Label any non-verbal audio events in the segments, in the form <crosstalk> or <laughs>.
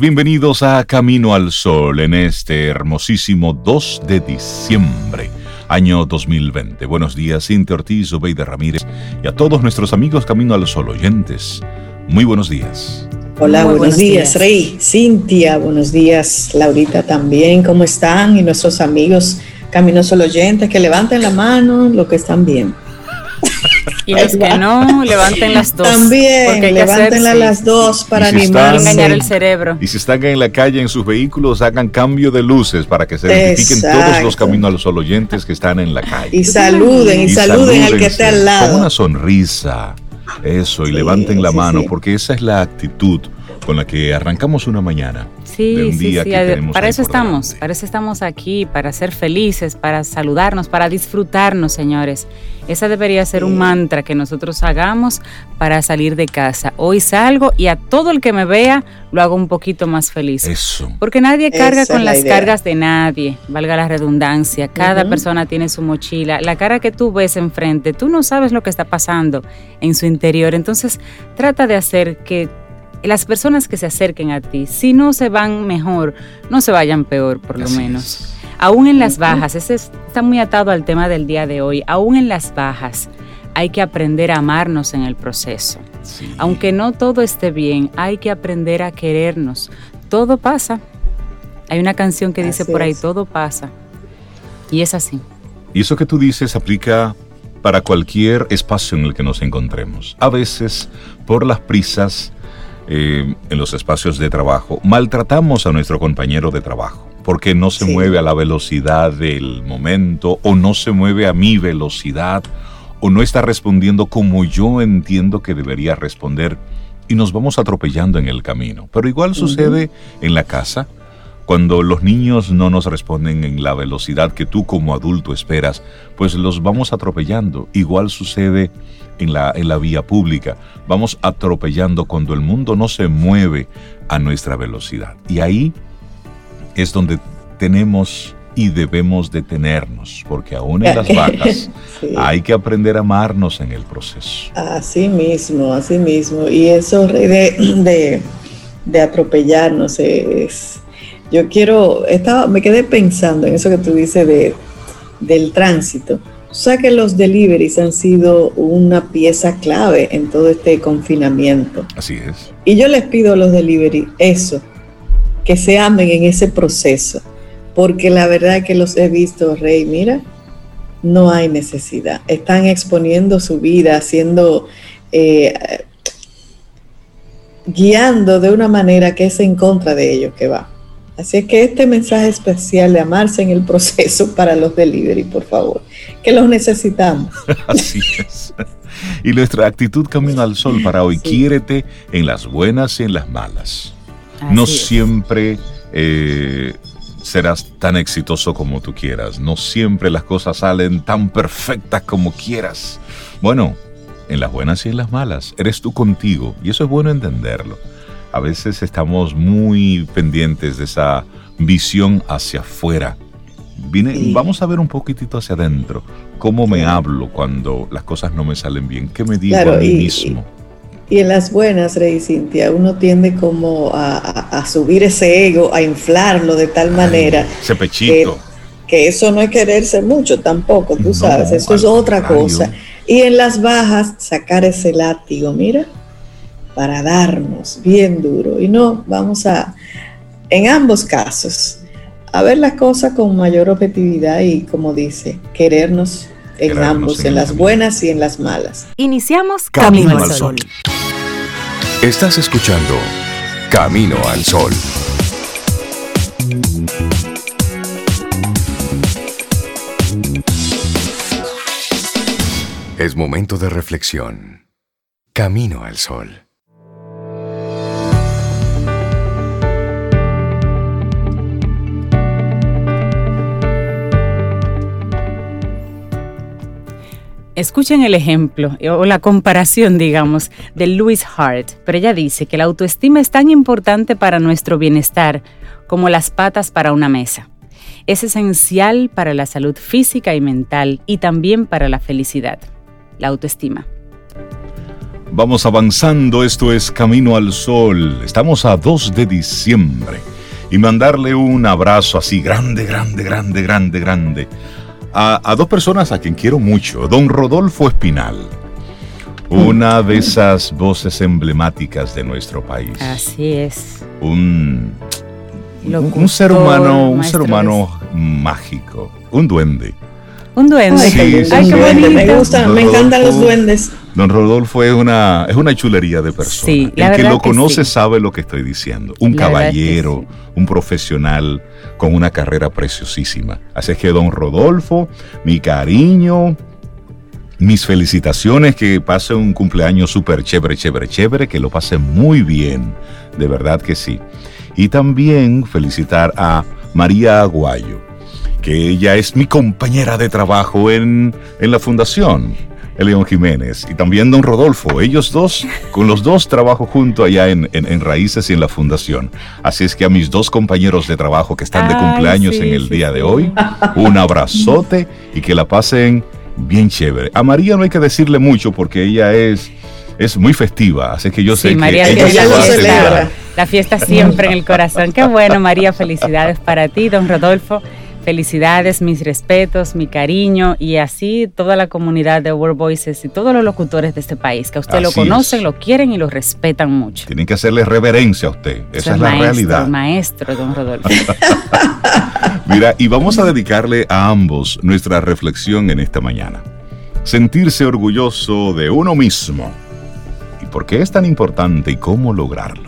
Bienvenidos a Camino al Sol en este hermosísimo 2 de diciembre, año 2020. Buenos días, Cintia Ortiz, Obeida Ramírez y a todos nuestros amigos Camino al Sol oyentes. Muy buenos días. Hola, buenos, días, Rey, Cintia, buenos días, Laurita también, ¿cómo están? Y nuestros amigos Camino al Sol oyentes, que levanten la mano lo que están bien. <laughs> Y los que no, <laughs> levanten las dos. También, levanten las dos para animar. engañar el cerebro. Y si están en la calle en sus vehículos, hagan cambio de luces para que se identifiquen todos los caminos a los oyentes que están en la calle. Y saluden, y, saluden, al que esté al lado. Con una sonrisa. Eso, y levanten la mano, porque esa es la actitud con la que arrancamos una mañana. Sí, sí, sí. para eso estamos, para eso estamos aquí, para ser felices, para saludarnos, para disfrutarnos, señores. Esa debería ser un mantra que nosotros hagamos para salir de casa. Hoy salgo y a todo el que me vea lo hago un poquito más feliz. Eso. Porque nadie carga con las cargas de nadie, valga la redundancia. Cada persona tiene su mochila. La cara que tú ves enfrente, tú no sabes lo que está pasando en su interior. Entonces, trata de hacer que las personas que se acerquen a ti, si no se van mejor, no se vayan peor, por lo menos. Aún en las bajas, ese está muy atado al tema del día de hoy, aún en las bajas hay que aprender a amarnos en el proceso. Aunque no todo esté bien, hay que aprender a querernos. Todo pasa. Hay una canción que dice por ahí, todo pasa. Y es así. Y eso que tú dices aplica para cualquier espacio en el que nos encontremos. A veces, por las prisas, eh, en los espacios de trabajo, maltratamos a nuestro compañero de trabajo porque no se mueve a la velocidad del momento o no se mueve a mi velocidad o no está respondiendo como yo entiendo que debería responder y nos vamos atropellando en el camino. Pero igual sucede en la casa, cuando los niños no nos responden en la velocidad que tú como adulto esperas, pues los vamos atropellando. Igual sucede en la, en la vía pública. Vamos atropellando cuando el mundo no se mueve a nuestra velocidad. Y ahí es donde tenemos y debemos detenernos, porque aún en las <laughs> vacas hay que aprender a amarnos en el proceso. Así mismo, así mismo. Y eso de, de, de atropellarnos es yo quiero, estaba, me quedé pensando en eso que tú dices de, del tránsito. O sea que los deliveries han sido una pieza clave en todo este confinamiento. Así es. Y yo les pido a los deliveries eso, que se amen en ese proceso, porque la verdad que los he visto, Rey, mira, no hay necesidad. Están exponiendo su vida, haciendo, eh, guiando de una manera que es en contra de ellos que va. Así es que este mensaje especial de amarse en el proceso <laughs> para los delivery, por favor, que los necesitamos. <laughs> Así es. Y nuestra actitud camino al sol para hoy, quiérete en las buenas y en las malas. no siempre eh, serás tan exitoso como tú quieras, no siempre las cosas salen tan perfectas como quieras. Bueno, en las buenas y en las malas, eres tú contigo y eso es bueno entenderlo a veces estamos muy pendientes de esa visión hacia afuera. Vamos a ver un poquitito hacia adentro. ¿Cómo me hablo cuando las cosas no me salen bien? ¿Qué me digo a mí mismo? Y, en las buenas, Rey Cintia, uno tiende como a, subir ese ego, a inflarlo de tal manera. Ese pechito. Que, eso no es quererse mucho tampoco, tú sabes, eso es otra cosa. Y en las bajas, sacar ese látigo, mira, para darnos bien duro. Y no, vamos a, en ambos casos, a ver las cosas con mayor objetividad y, como dice, querernos en ambos, en, las buenas y en las malas. Iniciamos Camino, al Sol. Estás escuchando Camino al Sol. Es momento de reflexión. Camino al Sol. Escuchen el ejemplo o la comparación, digamos, de Louise Hart, pero ella dice que la autoestima es tan importante para nuestro bienestar como las patas para una mesa. Es esencial para la salud física y mental y también para la felicidad. La autoestima. Vamos avanzando, esto es Camino al Sol. Estamos a 2 de diciembre. Y mandarle un abrazo así grande, grande, grande, grande, grande. A, a dos personas a quien quiero mucho. Don Rodolfo Espinal. Una de esas voces emblemáticas de nuestro país. Así es. Un, un, ser humano, un ser humano mágico. Un duende. Un duende. Ay, qué bonito. Me gustan, me encantan los duendes. Don Rodolfo es una, es una chulería de persona. Sí, El que lo conoce sabe lo que estoy diciendo. Un caballero, un profesional con una carrera preciosísima. Así es que, don Rodolfo, mi cariño, mis felicitaciones, que pase un cumpleaños súper chévere, chévere, chévere, que lo pase muy bien. De verdad que sí. Y también felicitar a María Aguayo, que ella es mi compañera de trabajo en, en la fundación. León Jiménez y también don Rodolfo. Ellos dos, con los dos trabajo junto allá en, Raíces y en la Fundación. Así es que a mis dos compañeros de trabajo que están de cumpleaños en el día de hoy, un abrazote y que la pasen bien chévere. A María no hay que decirle mucho porque ella es es muy festiva, así que yo sé que ella se va a celebrar. La fiesta siempre en el corazón. Qué bueno, María, felicidades para ti, don Rodolfo. Felicidades, mis respetos, mi cariño y así toda la comunidad de World Voices y todos los locutores de este país, que a usted lo conocen, lo quieren y lo respetan mucho. Tienen que hacerle reverencia a usted, esa es la realidad. Maestro, don Rodolfo. <laughs> Mira, y vamos a dedicarle a ambos nuestra reflexión en esta mañana. Sentirse orgulloso de uno mismo. ¿Y por qué es tan importante y cómo lograrlo?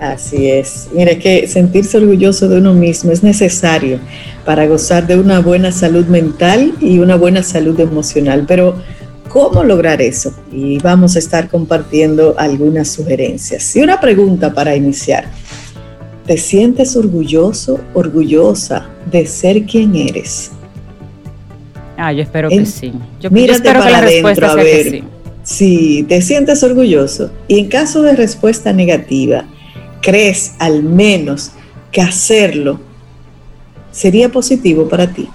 Así es. Mire que sentirse orgulloso de uno mismo es necesario para gozar de una buena salud mental y una buena salud emocional. Pero, ¿cómo lograr eso? Y vamos a estar compartiendo algunas sugerencias. Y una pregunta para iniciar. ¿Te sientes orgulloso, orgullosa de ser quien eres? Ah, yo espero que sí. Yo, mírate para que la respuesta sea que sí. Sí, te sientes orgulloso. Y en caso de respuesta negativa, crees al menos que hacerlo sería positivo para ti.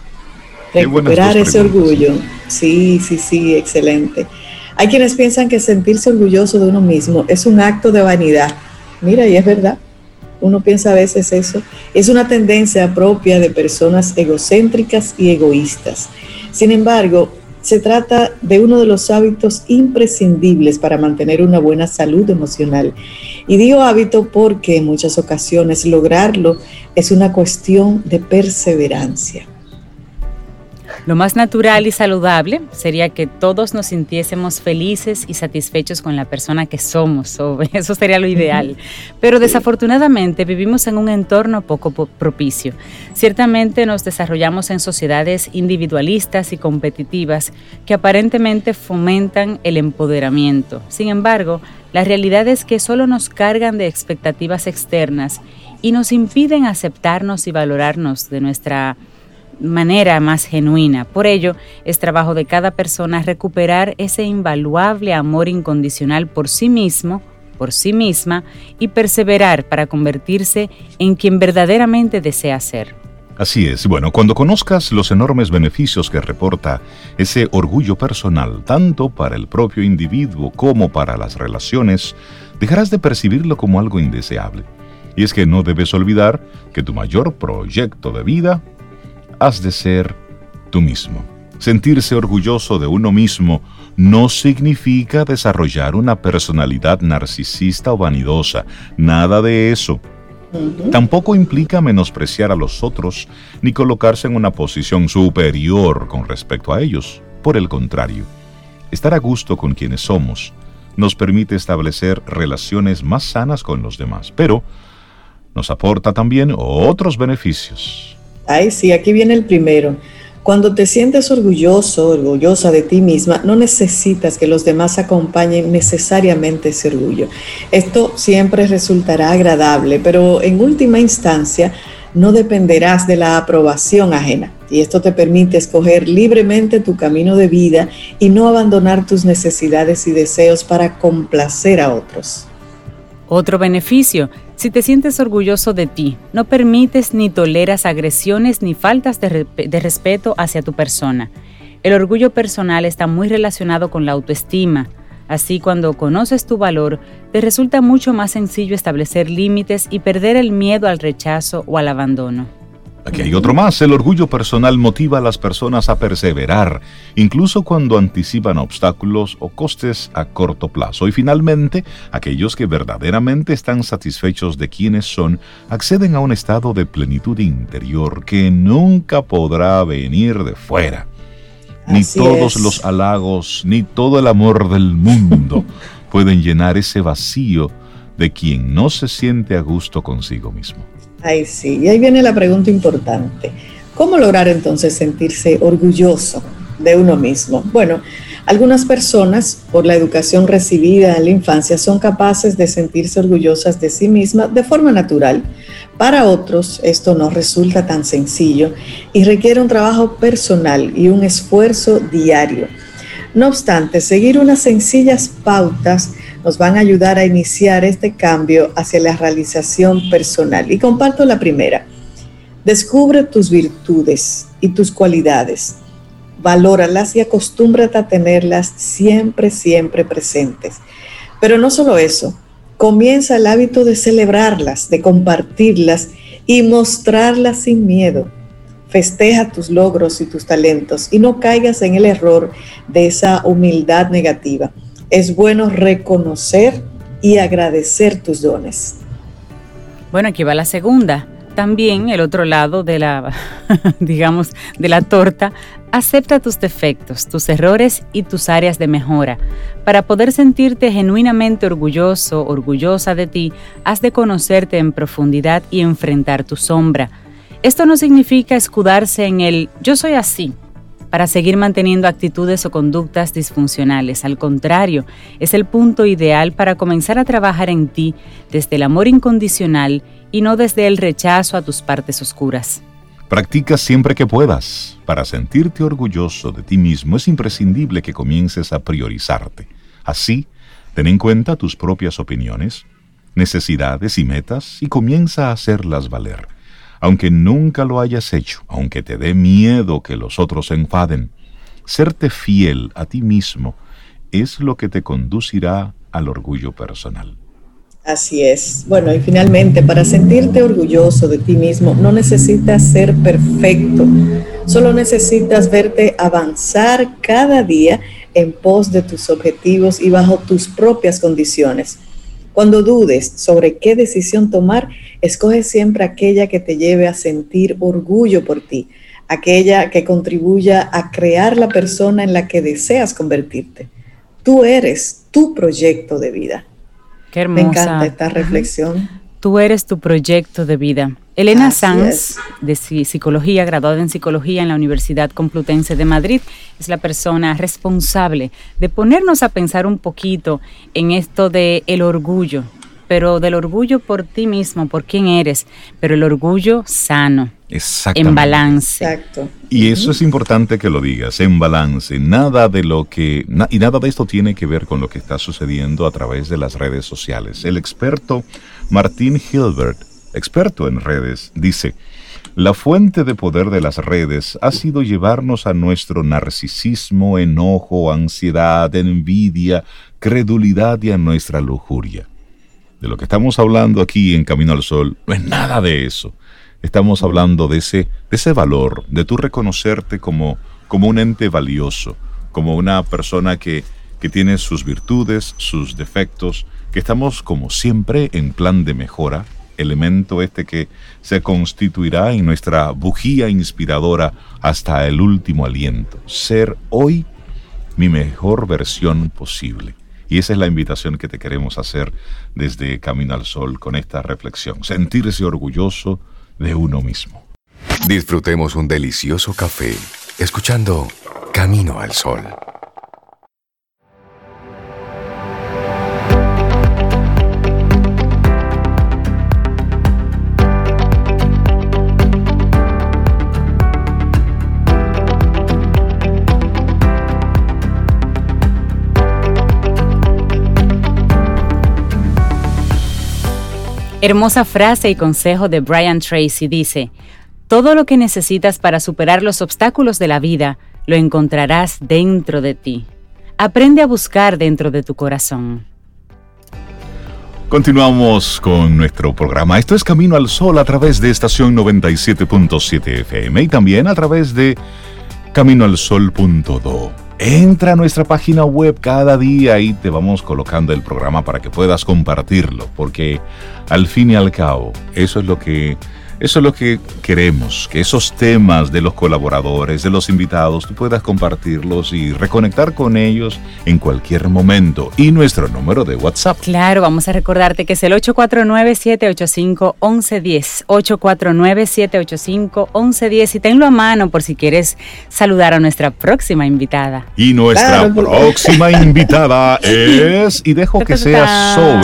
Recuperar ese orgullo. Sí, sí, sí, excelente. Hay quienes piensan que sentirse orgulloso de uno mismo es un acto de vanidad. Mira, y es verdad. Uno piensa a veces eso. Es una tendencia propia de personas egocéntricas y egoístas. Sin embargo, se trata de uno de los hábitos imprescindibles para mantener una buena salud emocional. Y digo hábito porque en muchas ocasiones lograrlo es una cuestión de perseverancia. Lo más natural y saludable sería que todos nos sintiésemos felices y satisfechos con la persona que somos, <laughs> o eso sería lo ideal. Pero desafortunadamente vivimos en un entorno poco propicio. Ciertamente nos desarrollamos en sociedades individualistas y competitivas que aparentemente fomentan el empoderamiento. Sin embargo, la realidad es que solo nos cargan de expectativas externas y nos impiden aceptarnos y valorarnos de nuestra manera más genuina. Por ello, es trabajo de cada persona recuperar ese invaluable amor incondicional por sí mismo, por sí misma, y perseverar para convertirse en quien verdaderamente desea ser. Así es. Bueno, cuando conozcas los enormes beneficios que reporta ese orgullo personal, tanto para el propio individuo como para las relaciones, dejarás de percibirlo como algo indeseable. Y es que no debes olvidar que tu mayor proyecto de vida has de ser tú mismo. Sentirse orgulloso de uno mismo no significa desarrollar una personalidad narcisista o vanidosa, nada de eso. Tampoco implica menospreciar a los otros ni colocarse en una posición superior con respecto a ellos. Por el contrario, estar a gusto con quienes somos nos permite establecer relaciones más sanas con los demás, pero nos aporta también otros beneficios. Ay, sí, aquí viene el primero. Cuando te sientes orgulloso, orgullosa de ti misma, no necesitas que los demás acompañen necesariamente ese orgullo. Esto siempre resultará agradable, pero en última instancia no dependerás de la aprobación ajena. Y esto te permite escoger libremente tu camino de vida y no abandonar tus necesidades y deseos para complacer a otros. Otro beneficio, si te sientes orgulloso de ti, no permites ni toleras agresiones ni faltas de, respeto hacia tu persona. El orgullo personal está muy relacionado con la autoestima, Así, cuando conoces tu valor, te resulta mucho más sencillo establecer límites y perder el miedo al rechazo o al abandono. Aquí hay otro más. El orgullo personal motiva a las personas a perseverar, incluso cuando anticipan obstáculos o costes a corto plazo. Y finalmente, aquellos que verdaderamente están satisfechos de quienes son, acceden a un estado de plenitud interior que nunca podrá venir de fuera. Ni todos los halagos, ni todo el amor del mundo <laughs> pueden llenar ese vacío de quien no se siente a gusto consigo mismo. Ay, sí, y ahí viene la pregunta importante. ¿Cómo lograr entonces sentirse orgulloso de uno mismo? Bueno, algunas personas, por la educación recibida en la infancia, son capaces de sentirse orgullosas de sí mismas de forma natural. Para otros, esto no resulta tan sencillo y requiere un trabajo personal y un esfuerzo diario. No obstante, seguir unas sencillas pautas nos van a ayudar a iniciar este cambio hacia la realización personal. Y comparto la primera. Descubre tus virtudes y tus cualidades. Valóralas y acostúmbrate a tenerlas siempre, siempre presentes. Pero no solo eso, comienza el hábito de celebrarlas, de compartirlas y mostrarlas sin miedo. Festeja tus logros y tus talentos y no caigas en el error de esa humildad negativa es bueno reconocer y agradecer tus dones. Bueno, aquí va la segunda. También el otro lado de la, <laughs> digamos, de la torta, acepta tus defectos, tus errores y tus áreas de mejora. Para poder sentirte genuinamente orgulloso, orgullosa de ti, has de conocerte en profundidad y enfrentar tu sombra. Esto no significa escudarse en el yo soy así, para seguir manteniendo actitudes o conductas disfuncionales. Al contrario, es el punto ideal para comenzar a trabajar en ti desde el amor incondicional y no desde el rechazo a tus partes oscuras. Practica siempre que puedas. Para sentirte orgulloso de ti mismo es imprescindible que comiences a priorizarte. Así, ten en cuenta tus propias opiniones, necesidades y metas y comienza a hacerlas valer aunque nunca lo hayas hecho, aunque te dé miedo que los otros se enfaden. Serte fiel a ti mismo es lo que te conducirá al orgullo personal. Así es. Bueno, y finalmente, para sentirte orgulloso de ti mismo, no necesitas ser perfecto, solo necesitas verte avanzar cada día en pos de tus objetivos y bajo tus propias condiciones. Cuando dudes sobre qué decisión tomar, escoge siempre aquella que te lleve a sentir orgullo por ti, aquella que contribuya a crear la persona en la que deseas convertirte. Tú eres tu proyecto de vida. Qué hermosa. Me encanta esta reflexión. Tú eres tu proyecto de vida. Elena Sanz, de psicología, graduada en psicología en la Universidad Complutense de Madrid, es la persona responsable de ponernos a pensar un poquito en esto de el orgullo, pero del orgullo por ti mismo, por quién eres, pero el orgullo sano. En balance. Exacto. Y eso es importante que lo digas, en balance. Nada de lo que. y nada de esto tiene que ver con lo que está sucediendo a través de las redes sociales. El experto Martín Hilbert, experto en redes, dice. La fuente de poder de las redes ha sido llevarnos a nuestro narcisismo, enojo, ansiedad, envidia, credulidad y a nuestra lujuria. De lo que estamos hablando aquí en Camino al Sol no es nada de eso estamos hablando de ese, de ese valor, de tú reconocerte como, como un ente valioso, como una persona que, que tiene sus virtudes, sus defectos, que estamos como siempre en plan de mejora, elemento este que se constituirá en nuestra bujía inspiradora hasta el último aliento, ser hoy mi mejor versión posible. Y esa es la invitación que te queremos hacer desde Camino al Sol con esta reflexión, sentirse orgulloso de uno mismo. Disfrutemos un delicioso café escuchando Camino al Sol. Hermosa frase y consejo de Brian Tracy dice, todo lo que necesitas para superar los obstáculos de la vida lo encontrarás dentro de ti. Aprende a buscar dentro de tu corazón. Continuamos con nuestro programa. Esto es Camino al Sol a través de estación 97.7 FM y también a través de caminoalsol.do. Entra a nuestra página web cada día y te vamos colocando el programa para que puedas compartirlo, porque al fin y al cabo, eso es lo que eso es lo que queremos, que esos temas de los colaboradores, de los invitados, tú puedas compartirlos y reconectar con ellos en cualquier momento. Y nuestro número de WhatsApp. Claro, vamos a recordarte que es el 849-785-1110. 849-785-1110 y tenlo a mano por si quieres saludar a nuestra próxima invitada. Y nuestra próxima <laughs> invitada es, y dejo que sea Zoe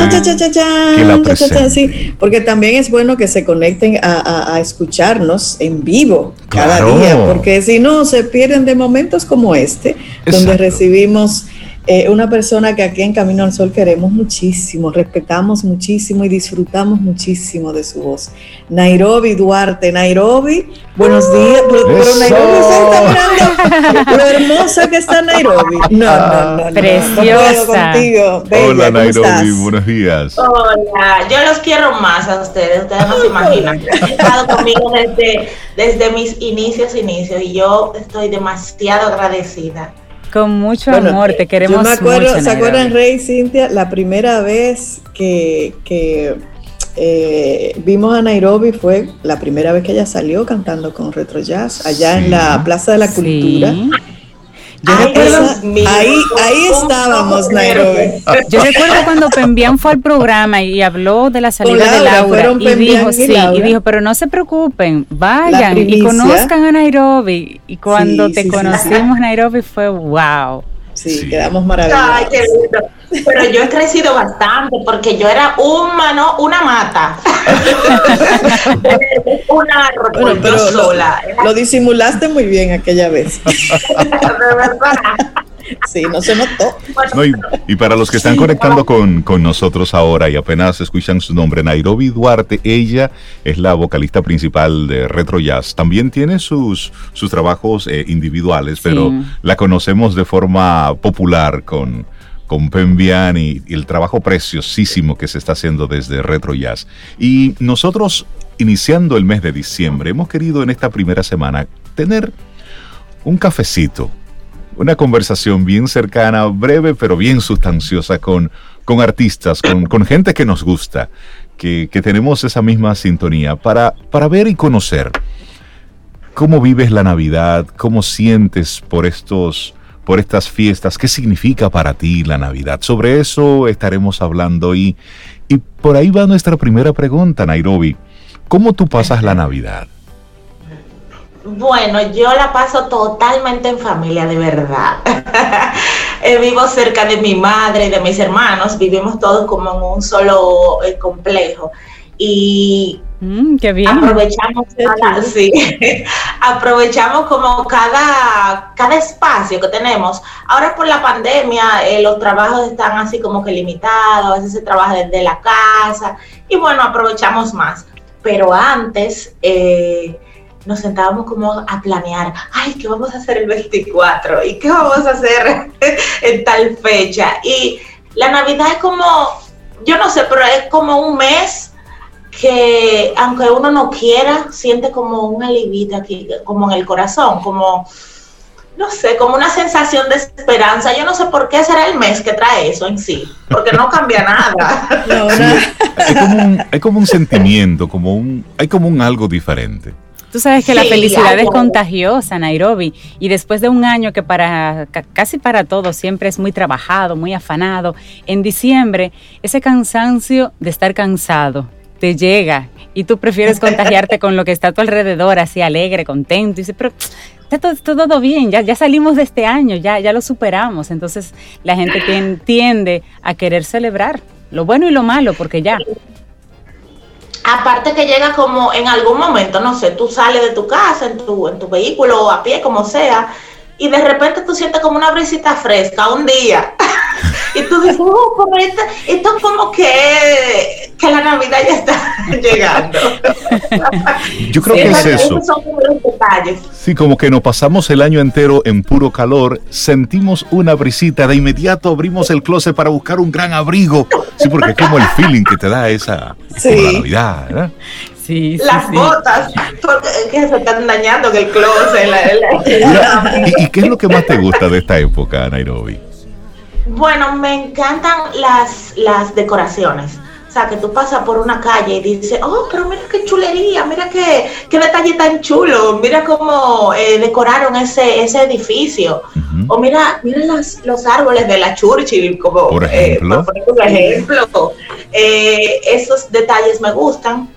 que la presente. porque también es bueno que se conecten a a, escucharnos en vivo cada día, porque si no, se pierden de momentos como este, donde recibimos eh, una persona que aquí en Camino al Sol queremos muchísimo, respetamos muchísimo y disfrutamos muchísimo de su voz. Nairobi Duarte, Nairobi, buenos días. Pero, Nairobi se está mirando lo hermosa que está Nairobi. No, no, no. Preciosa. contigo. Hola Nairobi, buenos días. Hola, yo los quiero más a ustedes, ustedes no se imaginan. Han estado conmigo desde, desde mis inicios, inicios, y yo estoy demasiado agradecida. Con mucho amor, te queremos yo me acuerdo, ¿Se acuerdan, Rey Cintia? La primera vez que, eh, vimos a Nairobi fue la primera vez que ella salió cantando con Retro Jazz, allá en la Plaza de la Cultura. Yo recuerdo, ahí, ahí estábamos, Nairobi. Yo recuerdo cuando Pembian fue al programa y habló de la salida de Laura y dijo, sí, y dijo, pero no se preocupen, vayan y conozcan a Nairobi. Y cuando te conocimos, Nairobi fue wow. Sí, quedamos maravillosos. Ay, qué lindo. Pero yo he crecido bastante porque yo era un mano, una mata. <laughs> una árbol, pero sola. Lo, disimulaste muy bien aquella vez. <laughs> Sí, no se notó. <laughs> y, para los que están conectando con, nosotros ahora y apenas escuchan su nombre, Nairobi Duarte, ella es la vocalista principal de Retro Jazz. También tiene sus, sus trabajos eh, individuales, pero la conocemos de forma popular con, con Pembian y, y, el trabajo preciosísimo que se está haciendo desde Retro Jazz. Y nosotros, iniciando el mes de diciembre, hemos querido en esta primera semana tener un cafecito, una conversación bien cercana, breve, pero bien sustanciosa con, con artistas, con, con gente que nos gusta, que, que, tenemos esa misma sintonía, para, para ver y conocer cómo vives la Navidad, cómo sientes por estos por estas fiestas, qué significa para ti la Navidad. Sobre eso estaremos hablando y, y por ahí va nuestra primera pregunta, Nairobi. ¿Cómo tú pasas la Navidad? Bueno, yo la paso totalmente en familia, de verdad. <laughs> Eh, vivo cerca de mi madre y de mis hermanos, vivimos todos como en un solo eh, complejo. Y Mm, qué bien. Aprovechamos, sí, <laughs> aprovechamos como cada, cada espacio que tenemos. Ahora por la pandemia eh, los trabajos están así como que limitados, a veces se trabaja desde la casa y bueno, aprovechamos más. Pero antes eh, nos sentábamos como a planear, ay, ¿qué vamos a hacer el 24? ¿Y qué vamos a hacer <laughs> en tal fecha? Y la Navidad es como, yo no sé, pero es como un mes que aunque uno no quiera, siente como un alivio aquí, como en el corazón, como, no sé, como una sensación de esperanza. Yo no sé por qué será el mes que trae eso en sí, porque no cambia nada. <laughs> hay, como un, sentimiento, como un, hay como un algo diferente. Tú sabes que la felicidad es contagiosa, Nairobi, y después de un año que para casi para todos siempre es muy trabajado, muy afanado, en diciembre ese cansancio de estar cansado, te llega y tú prefieres <laughs> contagiarte con lo que está a tu alrededor, así alegre, contento, y dices, pero está todo, bien, ya, ya salimos de este año, ya, ya lo superamos. Entonces la gente tiende a querer celebrar lo bueno y lo malo, porque ya. Aparte que llega como en algún momento, no sé, tú sales de tu casa, en tu, en tu vehículo o a pie, como sea, y de repente tú sientes como una brisita fresca un día. Y tú dices, oh, esto, esto como que, que la Navidad ya está <laughs> llegando. <laughs> Yo creo que es eso. Son los detalles. Sí, como que nos pasamos el año entero en puro calor, sentimos una brisita, de inmediato abrimos el closet para buscar un gran abrigo. Sí, porque es como el feeling que te da esa Navidad, ¿verdad? las botas, porque se están dañando que el closet. ¿Y, qué es lo que más te gusta de esta época, Nairobi? Bueno, me encantan las, las decoraciones. O sea, que tú pasas por una calle y dices, oh, pero mira qué chulería, mira qué, qué detalle tan chulo, mira cómo eh, decoraron ese, ese edificio. O mira, mira los árboles de la Churchill, como por eh, ejemplo. Eh, esos detalles me gustan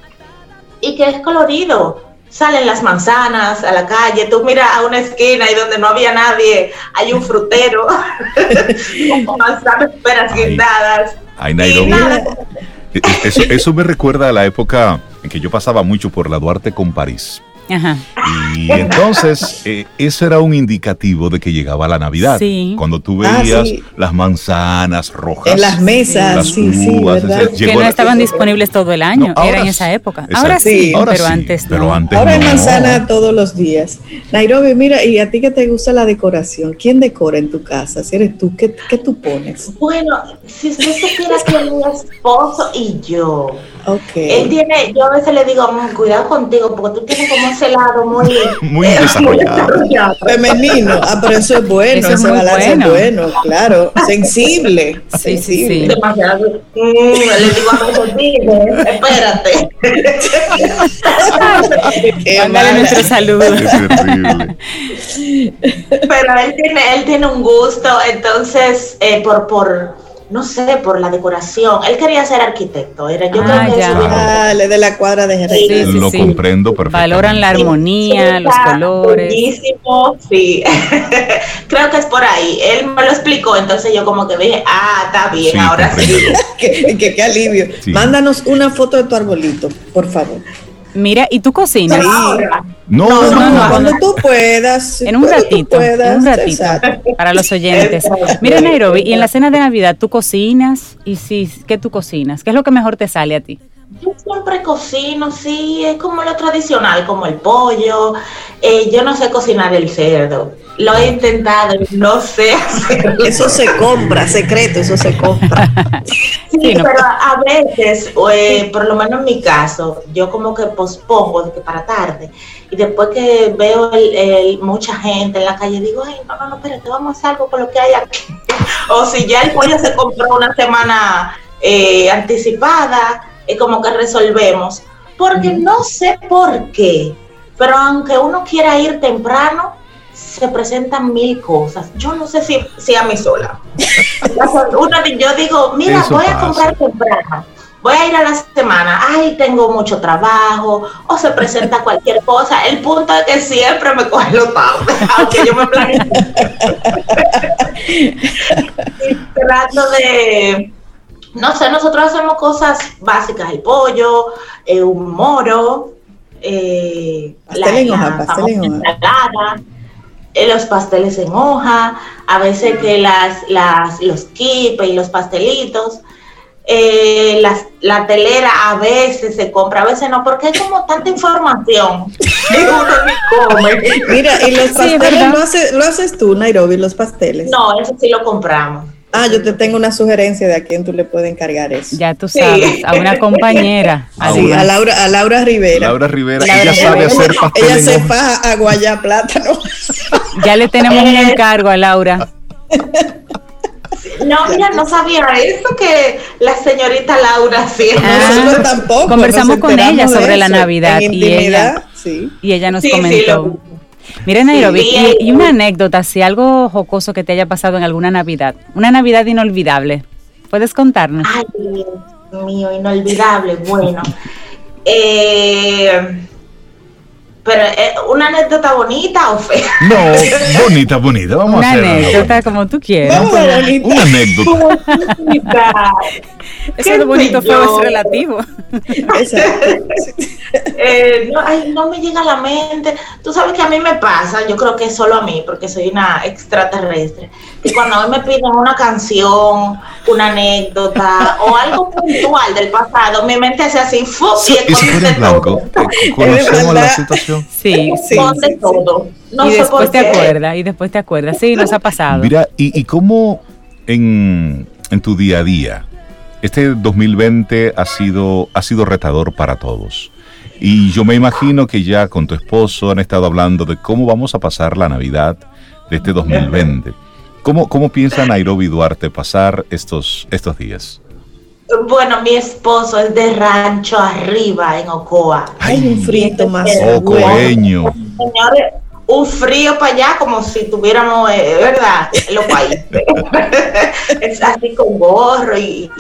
y que es colorido. Salen las manzanas a la calle, tú miras a una esquina y donde no había nadie hay un frutero <laughs> con manzanas peras guindadas. Ay. E, e, eso, eso me recuerda a la época en que yo pasaba mucho por la Duarte con París. Y entonces, eh, eso era un indicativo de que llegaba la Navidad. Cuando tú ah, veías las manzanas rojas. En las mesas, las uvas, que no estaban disponibles todo el año, era en esa época. Ahora sí, pero antes no. ahora hay manzana todos los días. Nairobi, mira, y a ti que te gusta la decoración, ¿quién decora en tu casa? Si eres tú, ¿qué, qué tú pones? Bueno, si usted supiera que mi esposo y yo Okay. Él tiene, yo a veces le digo, cuidado contigo, porque tú tienes como ese lado muy, <laughs> muy desarrollado. <laughs> Femenino. Ah, pero eso es bueno, eso ese balance bueno. es bueno, claro. Sensible. Sí, sí, sí. Demasiado. Mm, le digo a mi espérate. Mándale nuestro saludo. Pero él tiene, él tiene un gusto, entonces, eh, por, por no sé, por la decoración. Él quería ser arquitecto. Era, yo creo ah, que eso ah, de la cuadra de Jerez. Sí, Lo comprendo perfectamente. Valoran la armonía, los colores. Buenísimo, sí. <laughs> creo que es por ahí. Él me lo explicó, entonces yo como que dije, ah, está bien, ahora sí. <laughs> qué, qué, alivio. Mándanos una foto de tu arbolito, por favor. Mira, ¿y tú cocinas? No, no, no, cuando tú puedas. En un ratito, en un ratito, para los oyentes. Mira, Nairobi, y en la cena de Navidad, ¿tú cocinas? Y si, ¿qué tú cocinas? ¿Qué es lo que mejor te sale a ti? Yo siempre cocino, sí, es como lo tradicional, como el pollo. Eh, yo no sé cocinar el cerdo. Lo he intentado, no sé hacerlo. <laughs> Eso se compra, secreto, eso se compra. Sí, pero a veces, eh, por lo menos en mi caso, yo como que pospongo de que para tarde. Y después que veo el, mucha gente en la calle, digo, ay, no, no, no, espérate, vamos a hacer algo con lo que hay aquí. <laughs> o si ya el pollo se compró una semana eh, anticipada, es como que resolvemos. Porque no sé por qué, pero aunque uno quiera ir temprano, se presentan mil cosas. Yo no sé si, si a mí sola. Una, yo digo, mira, voy a comprar temprano. Voy a ir a la semana, ay, tengo mucho trabajo, o se presenta <laughs> cualquier cosa. El punto es que siempre me coge los tarde, <laughs> aunque yo me planifique. <laughs> trato de, no sé, nosotros hacemos cosas básicas, el pollo, eh, un moro, eh, la, ensalada, eh, los pasteles en hoja, a veces que las, las, los kipes y los pastelitos. las, la telera a veces se compra, a veces no, porque hay como tanta información <laughs> Mira, y los pasteles lo, haces, lo haces tú, Nairobi, los pasteles. No, eso sí lo compramos. Ah, yo te tengo una sugerencia de a quién tú le puedes encargar eso. Ya tú sabes, a una <laughs> compañera. a, Laura, a Laura Rivera. Laura Rivera, ella sabe hacer pastel. Ella se faja a guayá plátano. <laughs> Ya le tenemos un encargo a Laura. No, mira, no sabía eso que la señorita Laura sí. Ah, tampoco. Conversamos con ella sobre la Navidad y ella, sí. y ella nos comentó. Mira, Nairobi, y, una anécdota, si algo jocoso que te haya pasado en alguna Navidad, una Navidad inolvidable, ¿puedes contarnos? Ay, Dios mío, inolvidable, bueno. eh, pero eh, una anécdota bonita o fea. No, <laughs> bonita, bonita. Vamos una a hacer anécdota como tú quieras. Una, una anécdota. <laughs> Eso es bonito, feo es relativo. <laughs> Eh, no, ay, no me llega a la mente. Tú sabes que a mí me pasa, yo creo que es solo a mí, porque soy una extraterrestre. Y cuando a mí me piden una canción, una anécdota o algo puntual del pasado, mi mente hace así, ¡fuf! y, y se blanco. Conocemos la situación. Sí, sí. sí, todo. No y después te acuerdas, y después te acuerdas. Sí, nos ha pasado. Mira, ¿y, y cómo en, en tu día a día? Este 2020 ha sido, ha sido retador para todos. Y yo me imagino que ya con tu esposo han estado hablando de cómo vamos a pasar la Navidad de este 2020. ¿Cómo, cómo piensa Nairobi Duarte pasar estos, estos días? Bueno, mi esposo es de rancho arriba en Ocoa. Hay un frito más. Ocoeño. Señores, un frío para allá como si tuviéramos, eh, ¿verdad? Los países. <laughs> es así con gorro y,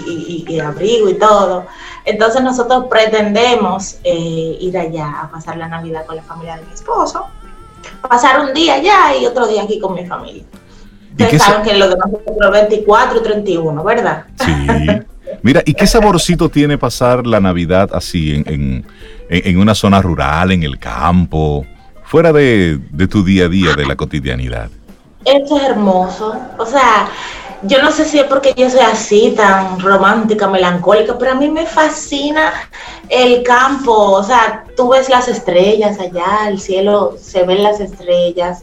abrigo y todo. Entonces nosotros pretendemos eh, ir allá a pasar la Navidad con la familia de mi esposo, pasar un día allá y otro día aquí con mi familia. Ustedes saben que lo de nosotros 24 y 31, ¿verdad? Sí. Mira, ¿y qué saborcito tiene pasar la Navidad así en, en, en una zona rural, en el campo? fuera de, tu día a día, de la cotidianidad? Esto es hermoso. O sea, yo no sé si es porque yo soy así, tan romántica, melancólica, pero a mí me fascina el campo. O sea, tú ves las estrellas allá, el cielo, se ven las estrellas.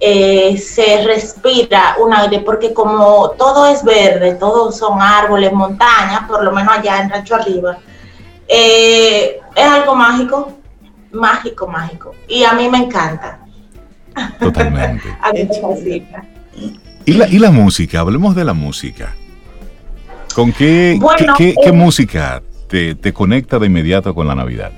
Eh, se respira un aire, porque como todo es verde, todos son árboles, montañas, por lo menos allá en Rancho Arriba, eh, es algo mágico mágico, mágico. Y a mí me encanta. Totalmente. <laughs> ¿Y la, ¿Y la música? Hablemos de la música. ¿Con qué, qué, qué, eh, música te, te conecta de inmediato con la Navidad?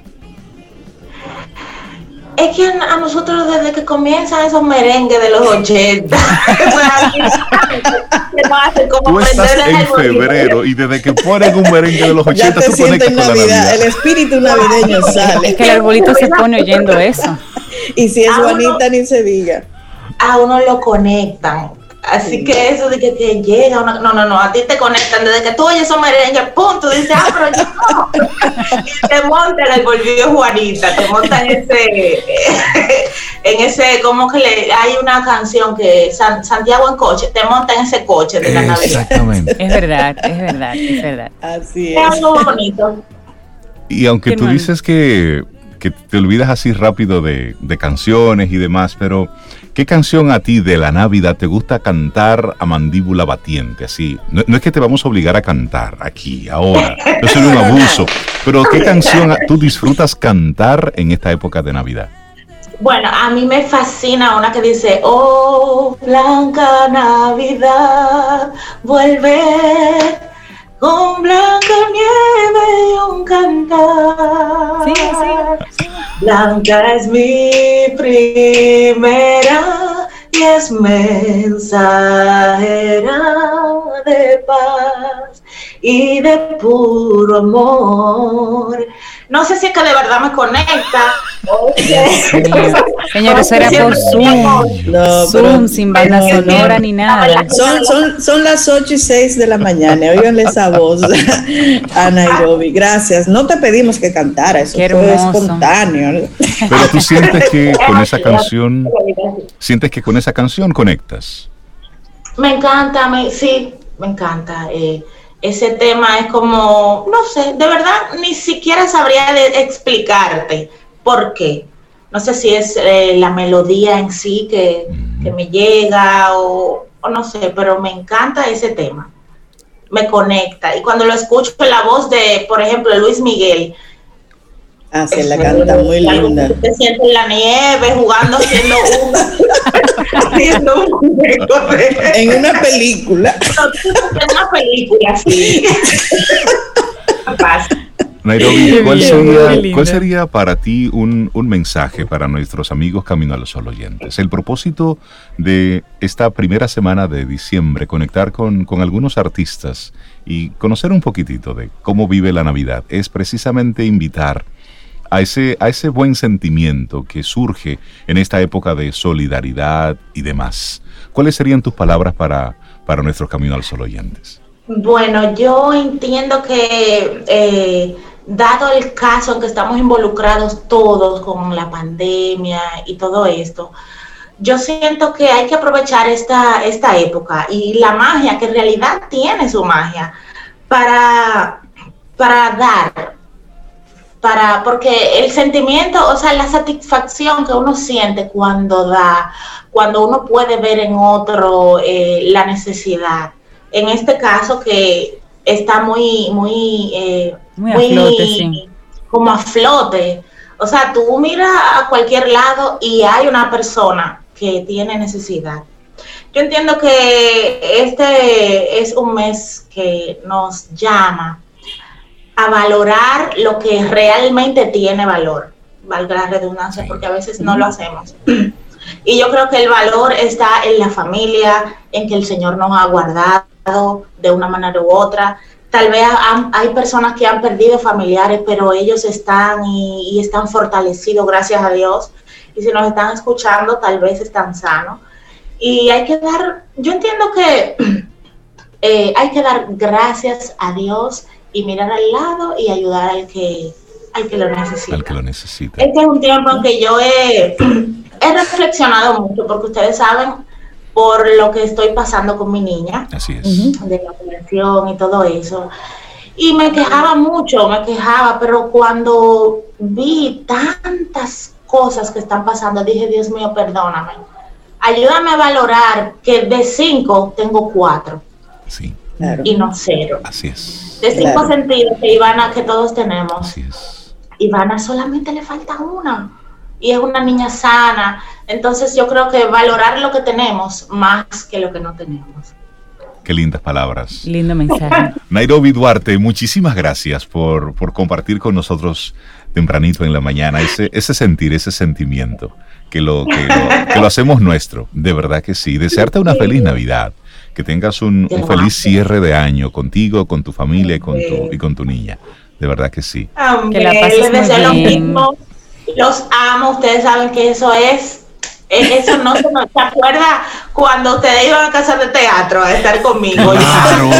Es que a nosotros desde que comienzan esos merengues de los 80, <laughs> Tú estás en febrero y desde que ponen un merengue de los 80 te tú conectas con la Navidad. El espíritu navideño sale. Es que el arbolito se pone oyendo eso. Y si es Juanita, ni se diga. A uno lo conectan Así que eso de que te llega una, no, no, no, a ti te conectan desde que tú oyes esos merengues, punto, dices, ah, pero yo no. <laughs> y te montan el volvió Juanita, te montan ese, <laughs> en ese, como que le, hay una canción que Santiago en coche, te montan ese coche de la Navidad. Exactamente. es verdad, es verdad, es verdad. Así es. Es algo bonito. Y aunque tú dices que, que, te olvidas así rápido de, de canciones y demás, pero ¿Qué canción a ti de la Navidad te gusta cantar a mandíbula batiente? Así, no, es que te vamos a obligar a cantar aquí, ahora, no es un abuso, pero ¿qué canción tú disfrutas cantar en esta época de Navidad? Bueno, a mí me fascina una que dice, oh, blanca Navidad, vuelve con blanca nieve y un cantar. Sí, sí. Blanca es mi primera y es mensajera de paz y de puro amor. No sé si es que de verdad me conecta. <laughs> Señores, era por Zoom. Zoom, sin banda sonora ni nada. Son, son, son las 8 y 6 de la mañana. Oiganle esa voz a Nairobi. Gracias. No te pedimos que cantara, eso fue espontáneo. Pero tú sientes que <laughs> con esa canción, sientes que con esa canción conectas. Me encanta, me, sí, me encanta. Eh, ese tema es como, no sé, de verdad ni siquiera sabría de explicarte por qué. No sé si es eh, la melodía en sí que, me llega o, no sé, pero me encanta ese tema. Me conecta. Y cuando lo escucho la voz de, por ejemplo, Luis Miguel, Ah, se la canta muy linda. Se siente en la nieve, jugando, haciendo un, <laughs> haciendo un En una película. en una película, sí. <laughs> Nairobi, ¿cuál sería, ¿cuál sería para ti un, un, mensaje para nuestros amigos Camino a los Sol oyentes? El propósito de esta primera semana de diciembre, conectar con, con algunos artistas y conocer un poquitito de cómo vive la Navidad, es precisamente invitar a ese, a ese buen sentimiento que surge en esta época de solidaridad y demás. ¿Cuáles serían tus palabras para, para nuestro Camino al Sol oyentes? Bueno, yo entiendo que eh, dado el caso en que estamos involucrados todos con la pandemia y todo esto, yo siento que hay que aprovechar esta, esta época y la magia, que en realidad tiene su magia, para, para dar, para, porque el sentimiento, o sea, la satisfacción que uno siente cuando da, cuando uno puede ver en otro eh, la necesidad. En este caso que está muy, muy, eh, muy, a flote, sí. como a flote. O sea, tú miras a cualquier lado y hay una persona que tiene necesidad. Yo entiendo que este es un mes que nos llama a valorar lo que realmente tiene valor, valga la redundancia, porque a veces no lo hacemos. Y yo creo que el valor está en la familia, en que el Señor nos ha guardado de una manera u otra. Tal vez hay personas que han perdido familiares, pero ellos están y, y están fortalecidos, gracias a Dios y si nos están escuchando, tal vez están sanos. Y hay que dar, yo entiendo que <clears throat> eh, hay que dar gracias a Dios y mirar al lado y ayudar al que, al que lo necesita. Al que lo necesita. Este es un tiempo en que yo he, <clears throat> he reflexionado mucho, porque ustedes saben por lo que estoy pasando con mi niña. Así es. De la operación y todo eso. Y me quejaba mucho, me quejaba, pero cuando vi tantas cosas que están pasando, dije, Dios mío, perdóname. Ayúdame a valorar que de cinco tengo cuatro. Sí. Y no cero. Así es. De cinco sentidos que Ivana, que todos tenemos. Así es. Ivana solamente le falta una. Y es una niña sana. Entonces yo creo que valorar lo que tenemos más que lo que no tenemos. Qué lindas palabras. Lindo mensaje. <laughs> Nairobi Duarte, muchísimas gracias por, por compartir con nosotros tempranito en la mañana, ese, ese sentir, ese sentimiento, que lo, que lo, hacemos nuestro, de verdad que sí. Desearte una feliz Navidad, que tengas un, feliz cierre de año contigo, con tu familia y con tu, y con tu niña. De verdad que sí. Que la pases Los amo, ustedes saben que eso es eh, eso no se nos se acuerda cuando ustedes iban a casa de teatro a estar conmigo. Claro.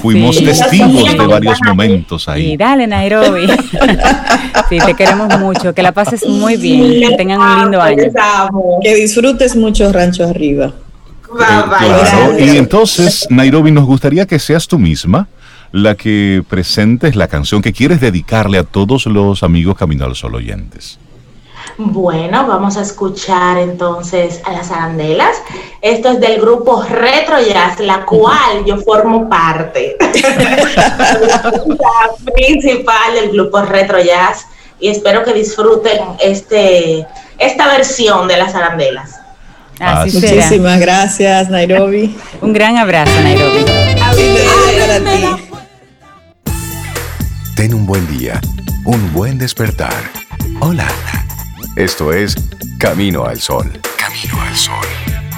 Fuimos testigos de varios momentos ahí. Y dale, Nairobi. <laughs> sí, te queremos mucho. Que la pases muy bien. Que tengan un lindo año. Que disfrutes mucho Rancho Arriba. Y entonces, Nairobi, nos gustaría que seas tú misma la que presentes la canción que quieres dedicarle a todos los amigos Camino al Sol oyentes. Bueno, vamos a escuchar entonces a las arandelas. Esto es del grupo Retro Jazz, la cual yo formo parte. <laughs> la principal del grupo Retro Jazz y espero que disfruten este, esta versión de las arandelas. Muchísimas gracias, Nairobi. <laughs> Un gran abrazo, Nairobi. Ten un buen día, un buen despertar. Hola. Esto es Camino al Sol. Camino al Sol.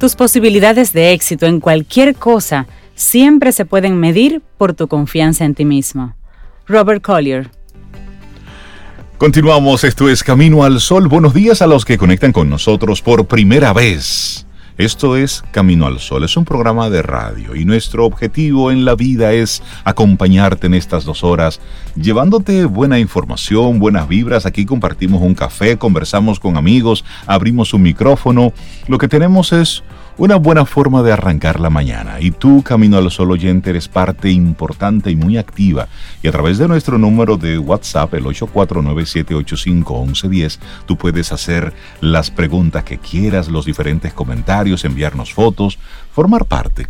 Tus posibilidades de éxito en cualquier cosa siempre se pueden medir por tu confianza en ti mismo. Robert Collier. Continuamos, esto es Camino al Sol. Buenos días a los que conectan con nosotros por primera vez. Esto es Camino al Sol, es un programa de radio y nuestro objetivo en la vida es acompañarte en estas dos horas, llevándote buena información, buenas vibras. Aquí compartimos un café, conversamos con amigos, abrimos un micrófono. Lo que tenemos es una buena forma de arrancar la mañana. Y tú, Camino al Sol oyente, eres parte importante y muy activa. Y a través de nuestro número de WhatsApp, el 849-785-1110, tú puedes hacer las preguntas que quieras, los diferentes comentarios, enviarnos fotos, formar parte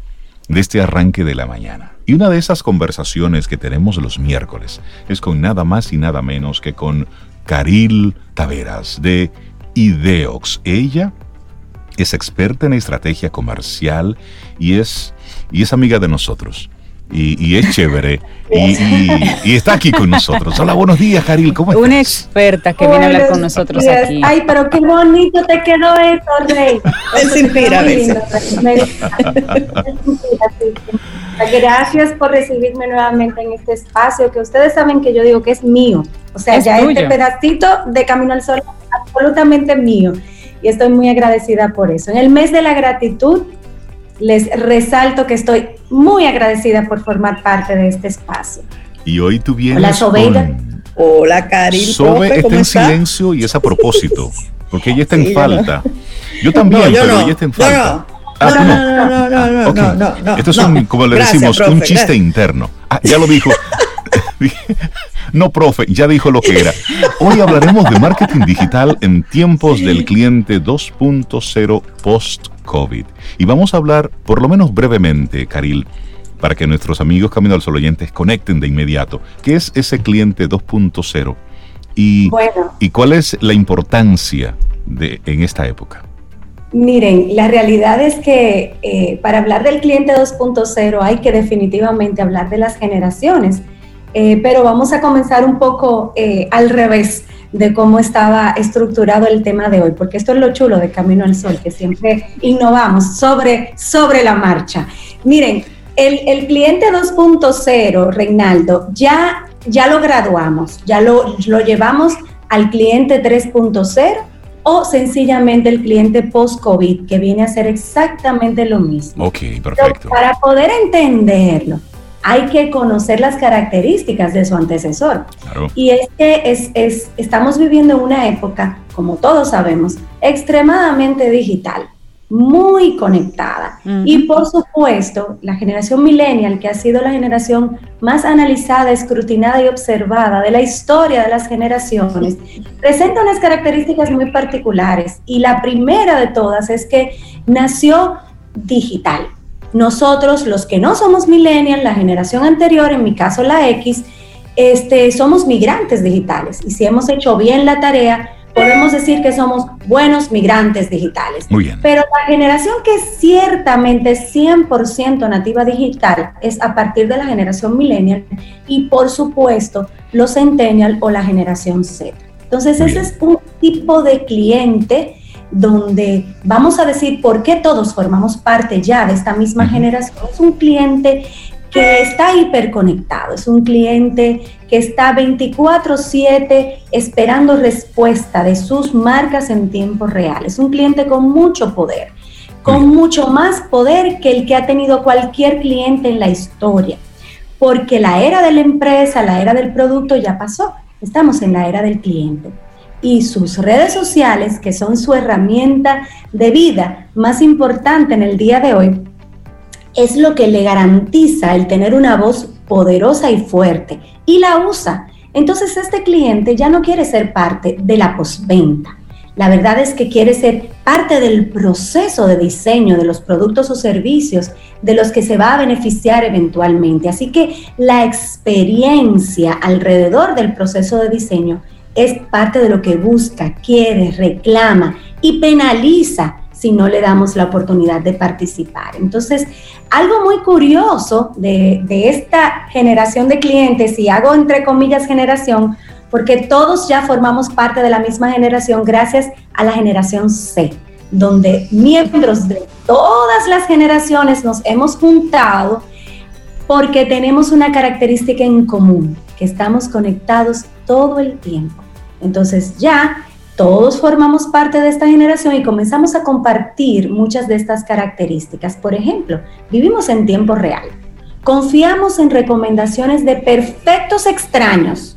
de este arranque de la mañana. Y una de esas conversaciones que tenemos los miércoles es con nada más y nada menos que con Caril Taveras de Ideox. Ella es experta en estrategia comercial y es, y es amiga de nosotros. y, es chévere. <laughs> Y, está aquí con nosotros. Hola, buenos días, Karil. ¿Cómo estás? Una experta que viene a hablar con nosotros aquí. Ay, pero qué bonito te quedó eso, Rey. <laughs> Es inspira, <laughs> Gracias por recibirme nuevamente en este espacio que ustedes saben que yo digo que es mío. O sea, ya este pedacito de Camino al Sol es absolutamente mío. Y estoy muy agradecida por eso. En el mes de la gratitud, les resalto que estoy muy agradecida por formar parte de este espacio. Y hoy tú vienes Hola, Sobeida. Hola, Karin. Sobe está en silencio y es a propósito, porque ella está en falta. Yo, también, pero ella está en falta. No, no, no, no, no, no, no, Esto es un, como le decimos, un chiste interno. Ah, ya lo dijo. <laughs> <laughs> No, profe, ya dijo lo que era. Hoy hablaremos de marketing digital en tiempos del cliente 2.0 post-COVID. Y vamos a hablar, por lo menos brevemente, Caril, para que nuestros amigos Camino al Sol oyentes conecten de inmediato, ¿qué es ese cliente 2.0? Y, y cuál es la importancia de, en esta época. Miren, la realidad es que eh, para hablar del cliente 2.0 hay que definitivamente hablar de las generaciones. Eh, pero vamos a comenzar un poco eh, al revés de cómo estaba estructurado el tema de hoy, porque esto es lo chulo de Camino al Sol, que siempre innovamos sobre, sobre la marcha. Miren, el, cliente 2.0, Reinaldo, ya, ya lo graduamos, ya lo, lo llevamos al cliente 3.0 o sencillamente el cliente post-COVID, que viene a ser exactamente lo mismo. Ok, perfecto. para poder entenderlo, hay que conocer las características de su antecesor. Y es que es, estamos viviendo una época, como todos sabemos, extremadamente digital, muy conectada. Y por supuesto, la generación millennial, que ha sido la generación más analizada, escrutinada y observada de la historia de las generaciones, <laughs> presenta unas características muy particulares. Y la primera de todas es que nació digital nosotros, los que no somos millennials, la generación anterior, en mi caso la X, este, somos migrantes digitales. Y si hemos hecho bien la tarea, podemos decir que somos buenos migrantes digitales. Muy bien. Pero la generación que ciertamente es 100% nativa digital es a partir de la generación millennial y por supuesto los centennial o la generación Z. Entonces ese es un tipo de cliente donde vamos a decir por qué todos formamos parte ya de esta misma generación. Es un cliente que está hiperconectado, es un cliente que está 24/7 esperando respuesta de sus marcas en tiempo real. Es un cliente con mucho poder, con mucho más poder que el que ha tenido cualquier cliente en la historia, porque la era de la empresa, la era del producto ya pasó, estamos en la era del cliente y sus redes sociales, que son su herramienta de vida más importante en el día de hoy, es lo que le garantiza el tener una voz poderosa y fuerte y la usa. Entonces este cliente ya no quiere ser parte de la postventa. La verdad es que quiere ser parte del proceso de diseño de los productos o servicios de los que se va a beneficiar eventualmente. Así que la experiencia alrededor del proceso de diseño es parte de lo que busca, quiere, reclama y penaliza si no le damos la oportunidad de participar. Entonces, algo muy curioso de, esta generación de clientes, y hago entre comillas generación, porque todos ya formamos parte de la misma generación gracias a la generación C, donde miembros de todas las generaciones nos hemos juntado porque tenemos una característica en común, que estamos conectados todo el tiempo. Entonces ya todos formamos parte de esta generación y comenzamos a compartir muchas de estas características. Por ejemplo, vivimos en tiempo real. Confiamos en recomendaciones de perfectos extraños,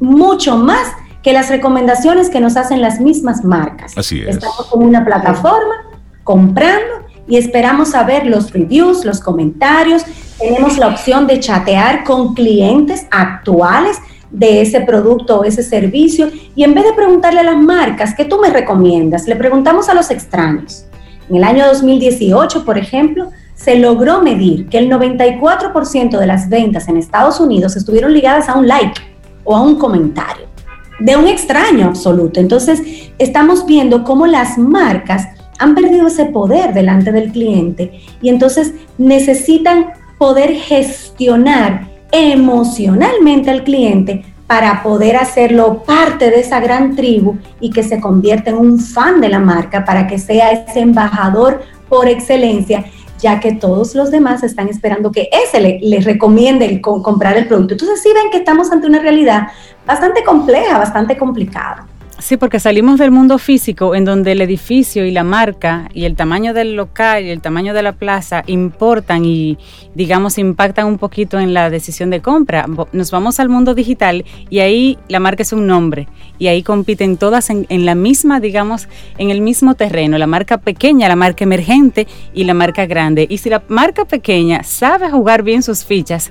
mucho más que las recomendaciones que nos hacen las mismas marcas. Así es. Estamos en una plataforma comprando y esperamos a ver los reviews, los comentarios. Tenemos la opción de chatear con clientes actuales de ese producto o ese servicio y en vez de preguntarle a las marcas, ¿qué tú me recomiendas? Le preguntamos a los extraños. En el año 2018, por ejemplo, se logró medir que el 94% de las ventas en Estados Unidos estuvieron ligadas a un like o a un comentario de un extraño absoluto. Entonces, estamos viendo cómo las marcas han perdido ese poder delante del cliente y entonces necesitan poder gestionar emocionalmente al cliente para poder hacerlo parte de esa gran tribu y que se convierta en un fan de la marca, para que sea ese embajador por excelencia, ya que todos los demás están esperando que ese le, les recomiende el, comprar el producto. Entonces sí ven que estamos ante una realidad bastante compleja, bastante complicada. Sí, porque salimos del mundo físico en donde el edificio y la marca y el tamaño del local y el tamaño de la plaza importan y, digamos, impactan un poquito en la decisión de compra. Nos vamos al mundo digital y ahí la marca es un nombre y ahí compiten todas en, en la misma, digamos, en el mismo terreno. La marca pequeña, la marca emergente y la marca grande. Y si la marca pequeña sabe jugar bien sus fichas,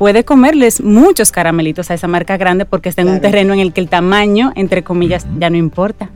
puede comerles muchos caramelitos a esa marca grande porque está en un terreno en el que el tamaño, entre comillas, ya no importa.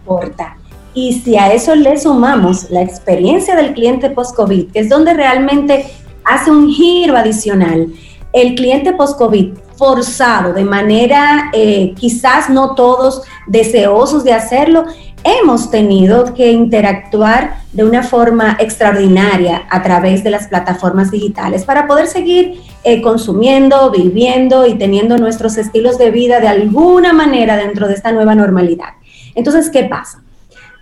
Importa. Y si a eso le sumamos la experiencia del cliente post-COVID, que es donde realmente hace un giro adicional, el cliente post-COVID forzado, de manera eh, quizás no todos deseosos de hacerlo, hemos tenido que interactuar de una forma extraordinaria a través de las plataformas digitales para poder seguir eh, consumiendo, viviendo y teniendo nuestros estilos de vida de alguna manera dentro de esta nueva normalidad. Entonces, ¿qué pasa?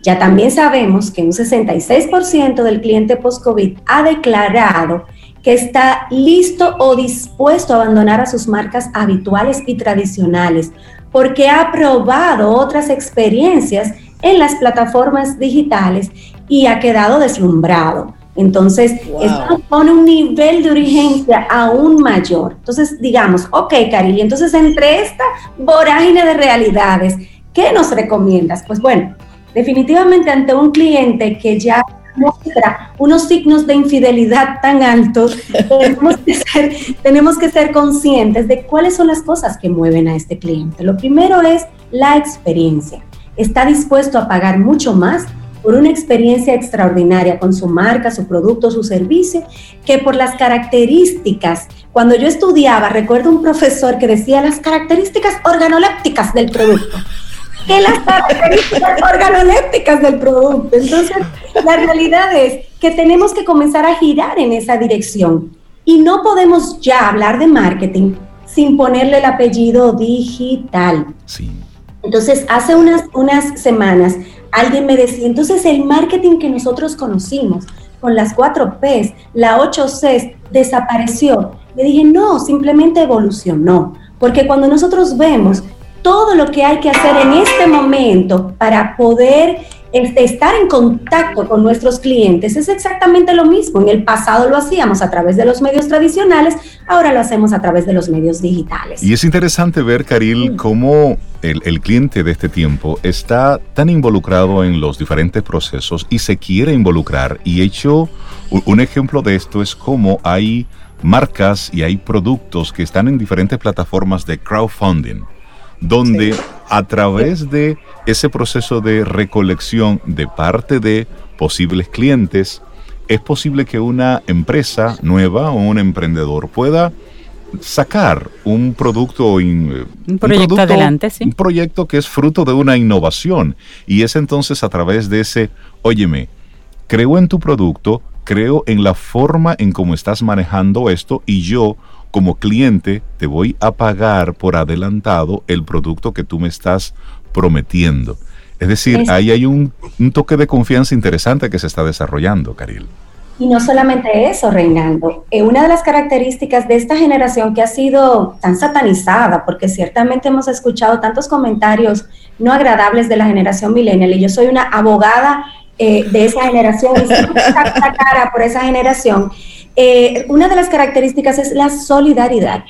Ya también sabemos que un 66% del cliente post-COVID ha declarado que está listo o dispuesto a abandonar a sus marcas habituales y tradicionales porque ha probado otras experiencias en las plataformas digitales y ha quedado deslumbrado. Entonces, esto pone un nivel de urgencia aún mayor. Entonces, digamos, ok, Caril, entonces entre esta vorágine de realidades, ¿qué nos recomiendas? Pues bueno, definitivamente ante un cliente que ya muestra unos signos de infidelidad tan altos, <laughs> tenemos que, ser, tenemos que ser conscientes de cuáles son las cosas que mueven a este cliente. Lo primero es la experiencia está dispuesto a pagar mucho más por una experiencia extraordinaria con su marca, su producto, su servicio, que por las características. Cuando yo estudiaba, recuerdo un profesor que decía las características organolépticas del producto. Que las características <laughs> organolépticas del producto. Entonces, la realidad es que tenemos que comenzar a girar en esa dirección. Y no podemos ya hablar de marketing sin ponerle el apellido digital. Sí. Entonces, hace unas, unas semanas alguien me decía, entonces el marketing que nosotros conocimos con las cuatro Ps, la 8 Cs, desapareció. Le dije, no, simplemente evolucionó. Porque cuando nosotros vemos todo lo que hay que hacer en este momento para poder estar en contacto con nuestros clientes es exactamente lo mismo. En el pasado lo hacíamos a través de los medios tradicionales, ahora lo hacemos a través de los medios digitales. Y es interesante ver, Caril, cómo el, el, cliente de este tiempo está tan involucrado en los diferentes procesos y se quiere involucrar. Y hecho un ejemplo de esto es cómo hay marcas y hay productos que están en diferentes plataformas de crowdfunding donde a través de ese proceso de recolección de parte de posibles clientes, es posible que una empresa nueva o un emprendedor pueda sacar un producto, un, proyecto adelante, un proyecto que es fruto de una innovación. Y es entonces a través de ese, óyeme, creo en tu producto, creo en la forma en cómo estás manejando esto y yo como cliente te voy a pagar por adelantado el producto que tú me estás prometiendo. Es decir, ahí hay un, toque de confianza interesante que se está desarrollando, Caril. Y no solamente eso, Reinaldo. Eh, una de las características de esta generación que ha sido tan satanizada, porque ciertamente hemos escuchado tantos comentarios no agradables de la generación millennial, y yo soy una abogada eh, de esa generación y siempre cara por esa generación, eh, una de las características es la solidaridad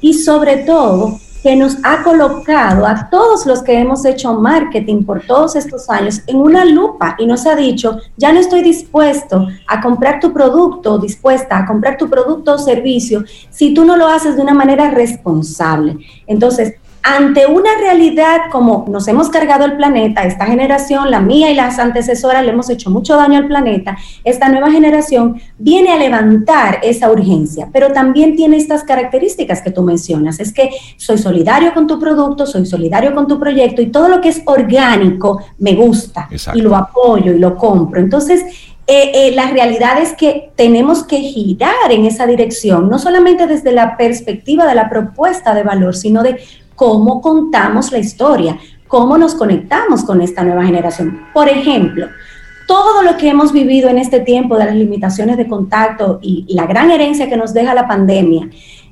y sobre todo que nos ha colocado a todos los que hemos hecho marketing por todos estos años en una lupa y nos ha dicho, ya no estoy dispuesto a comprar tu producto, dispuesta a comprar tu producto o servicio si tú no lo haces de una manera responsable. Entonces, ante una realidad como nos hemos cargado el planeta, esta generación, la mía y las antecesoras, le hemos hecho mucho daño al planeta, esta nueva generación viene a levantar esa urgencia, pero también tiene estas características que tú mencionas, es que soy solidario con tu producto, soy solidario con tu proyecto y todo lo que es orgánico me gusta y lo apoyo y lo compro. Entonces, eh, eh, la realidad es que tenemos que girar en esa dirección, no solamente desde la perspectiva de la propuesta de valor, sino de cómo contamos la historia, cómo nos conectamos con esta nueva generación. Por ejemplo, todo lo que hemos vivido en este tiempo de las limitaciones de contacto y la gran herencia que nos deja la pandemia,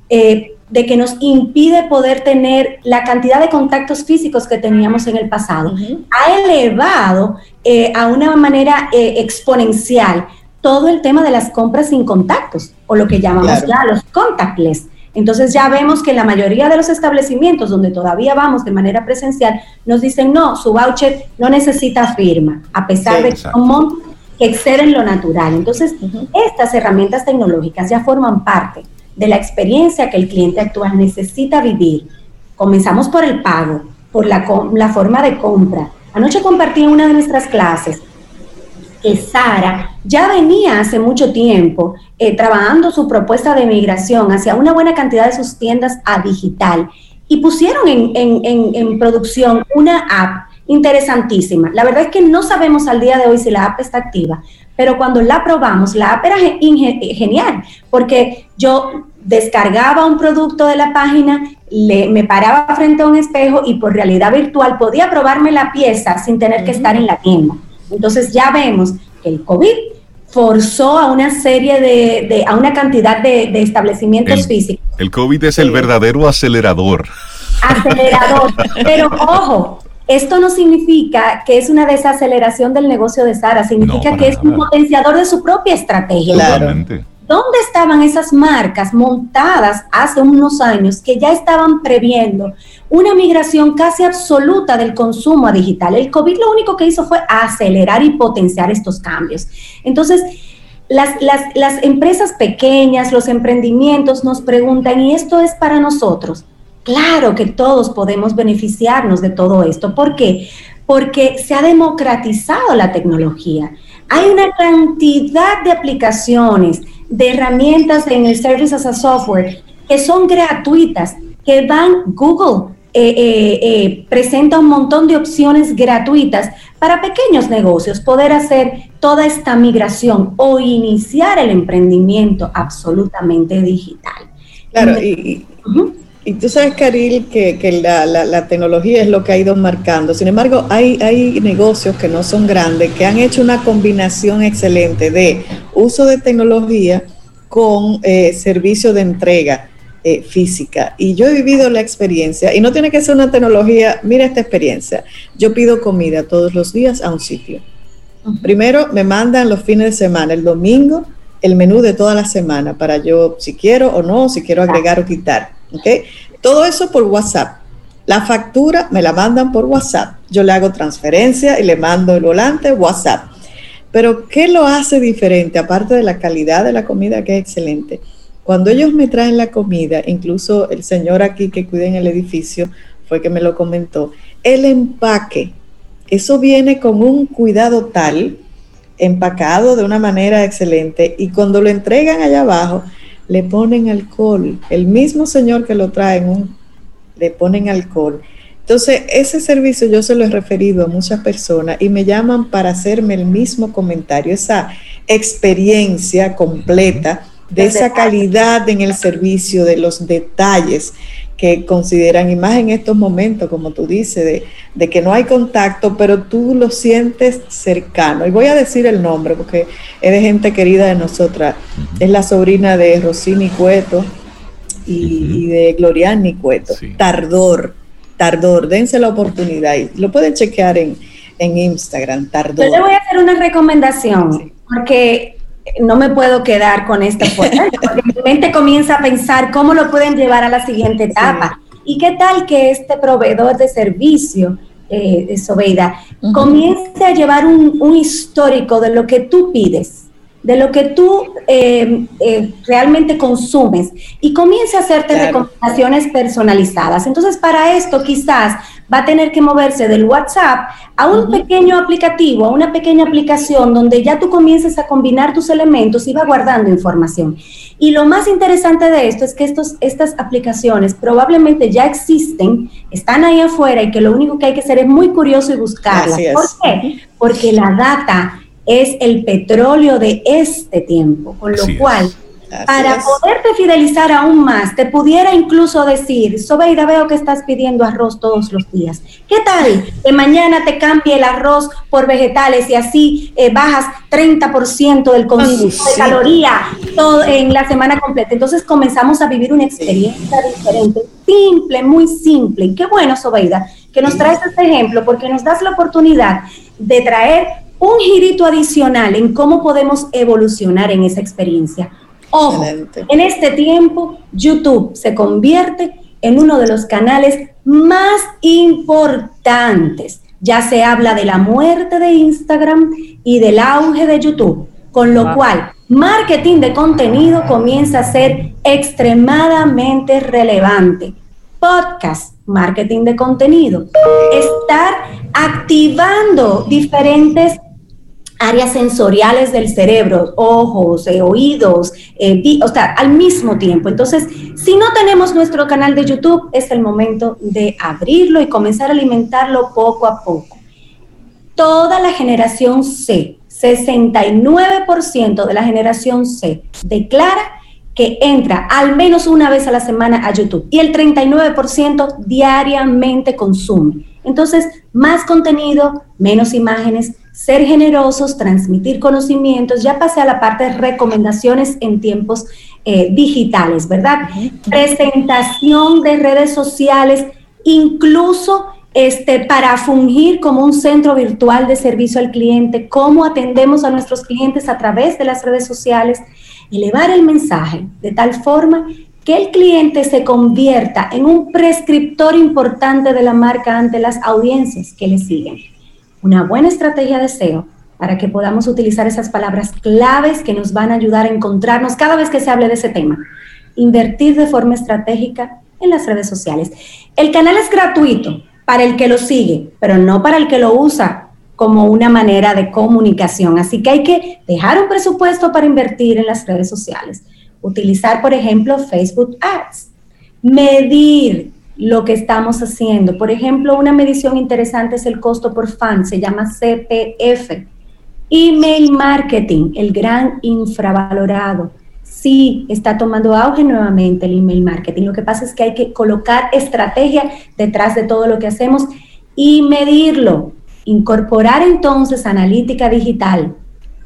eh, de que nos impide poder tener la cantidad de contactos físicos que teníamos en el pasado, ha elevado eh, a una manera eh, exponencial todo el tema de las compras sin contactos, o lo que llamamos ya los contactless. Entonces ya vemos que la mayoría de los establecimientos donde todavía vamos de manera presencial nos dicen, no, su voucher no necesita firma, a pesar de que son que exceden lo natural. Entonces, estas herramientas tecnológicas ya forman parte de la experiencia que el cliente actual necesita vivir. Comenzamos por el pago, por la, la forma de compra. Anoche compartí en una de nuestras clases que Sara ya venía hace mucho tiempo eh, trabajando su propuesta de migración hacia una buena cantidad de sus tiendas a digital y pusieron en, en, en producción una app interesantísima. La verdad es que no sabemos al día de hoy si la app está activa, pero cuando la probamos, la app era genial, porque yo descargaba un producto de la página, le, me paraba frente a un espejo y por realidad virtual podía probarme la pieza sin tener que estar en la tienda. Entonces ya vemos que el COVID forzó a una serie de, a una cantidad de, establecimientos físicos. El COVID es el verdadero acelerador. Acelerador. Pero ojo, esto no significa que es una desaceleración del negocio de Sara, significa que es un potenciador de su propia estrategia. Claramente. ¿Dónde estaban esas marcas montadas hace unos años que ya estaban previendo una migración casi absoluta del consumo a digital? El COVID lo único que hizo fue acelerar y potenciar estos cambios. Entonces, las, las empresas pequeñas, los emprendimientos nos preguntan, ¿y esto es para nosotros? Claro que todos podemos beneficiarnos de todo esto. ¿Por qué? Porque se ha democratizado la tecnología. Hay una cantidad de aplicaciones, de herramientas en el Service as a Software que son gratuitas, que van Google. Eh, eh, eh, presenta un montón de opciones gratuitas para pequeños negocios poder hacer toda esta migración o iniciar el emprendimiento absolutamente digital. Claro, y, y tú sabes, Caril, que, la, tecnología es lo que ha ido marcando. Sin embargo, hay, hay negocios que no son grandes, que han hecho una combinación excelente de uso de tecnología con eh, servicio de entrega eh, física. Y yo he vivido la experiencia, y no tiene que ser una tecnología, mira esta experiencia. Yo pido comida todos los días a un sitio. Primero me mandan los fines de semana, el domingo, el menú de toda la semana para yo, si quiero o no, si quiero agregar o quitar todo eso por WhatsApp. La factura me la mandan por WhatsApp. Yo le hago transferencia y le mando el volante WhatsApp. Pero ¿qué lo hace diferente? Aparte de la calidad de la comida que es excelente. Cuando ellos me traen la comida, incluso el señor aquí que cuida en el edificio fue que me lo comentó, el empaque, eso viene con un cuidado tal, empacado de una manera excelente, y cuando lo entregan allá abajo, le ponen alcohol. El mismo señor que lo trae, le ponen alcohol. Entonces, ese servicio yo se lo he referido a muchas personas y me llaman para hacerme el mismo comentario, esa experiencia completa de esa calidad en el servicio, de los detalles que consideran, y más en estos momentos, como tú dices, de, que no hay contacto, pero tú lo sientes cercano. Y voy a decir el nombre porque es de gente querida de nosotras. Es la sobrina de Rosini Cueto y, de Gloriani Cueto. Tardor, Tardor, dense la oportunidad. Y lo pueden chequear en, en Instagram, Tardor. Yo le voy a hacer una recomendación, porque no me puedo quedar con esta fuerza, porque mi mente comienza a pensar cómo lo pueden llevar a la siguiente etapa. ¿Y qué tal que este proveedor de servicio, eh, de Sobeida, comience a llevar un, un, histórico de lo que tú pides, de lo que tú eh, eh, realmente consumes y comience a hacerte recomendaciones personalizadas? Entonces, para esto quizás va a tener que moverse del WhatsApp a un pequeño aplicativo, a una pequeña aplicación donde ya tú comiences a combinar tus elementos y va guardando información. Y lo más interesante de esto es que estos, estas aplicaciones probablemente ya existen, están ahí afuera y que lo único que hay que hacer es muy curioso y buscarlas. ¿Por qué? Porque la data es el petróleo de este tiempo, con lo cual para poderte fidelizar aún más, te pudiera incluso decir, Sobeida, veo que estás pidiendo arroz todos los días. ¿Qué tal que mañana te cambie el arroz por vegetales y así eh, bajas 30% del consumo de caloría todo en la semana completa? Entonces comenzamos a vivir una experiencia diferente, simple, muy simple. Y qué bueno, Sobeida, que nos traes este ejemplo porque nos das la oportunidad de traer un girito adicional en cómo podemos evolucionar en esa experiencia Ojo, en este tiempo YouTube se convierte en uno de los canales más importantes. Ya se habla de la muerte de Instagram y del auge de YouTube, con lo cual marketing de contenido comienza a ser extremadamente relevante. Podcast, marketing de contenido, estar activando diferentes áreas sensoriales del cerebro, ojos, eh, oídos, eh, o sea, al mismo tiempo. Entonces, si no tenemos nuestro canal de YouTube, es el momento de abrirlo y comenzar a alimentarlo poco a poco. Toda la generación C, 69% de la generación C declara que entra al menos una vez a la semana a YouTube y el 39% diariamente consume. Entonces, más contenido, menos imágenes, ser generosos, transmitir conocimientos, ya pasé a la parte de recomendaciones en tiempos eh, digitales, ¿verdad? Presentación de redes sociales, incluso este, para fungir como un centro virtual de servicio al cliente, cómo atendemos a nuestros clientes a través de las redes sociales, elevar el mensaje de tal forma que el cliente se convierta en un prescriptor importante de la marca ante las audiencias que le siguen una buena estrategia de SEO para que podamos utilizar esas palabras claves que nos van a ayudar a encontrarnos cada vez que se hable de ese tema. Invertir de forma estratégica en las redes sociales. El canal es gratuito para el que lo sigue, pero no para el que lo usa como una manera de comunicación. Así que hay que dejar un presupuesto para invertir en las redes sociales. Utilizar, por ejemplo, Facebook Ads. Medir lo que estamos haciendo. Por ejemplo, una medición interesante es el costo por fan, se llama CPF. Email marketing, el gran infravalorado. Sí, está tomando auge nuevamente el email marketing. Lo que pasa es que hay que colocar estrategia detrás de todo lo que hacemos y medirlo. Incorporar entonces analítica digital.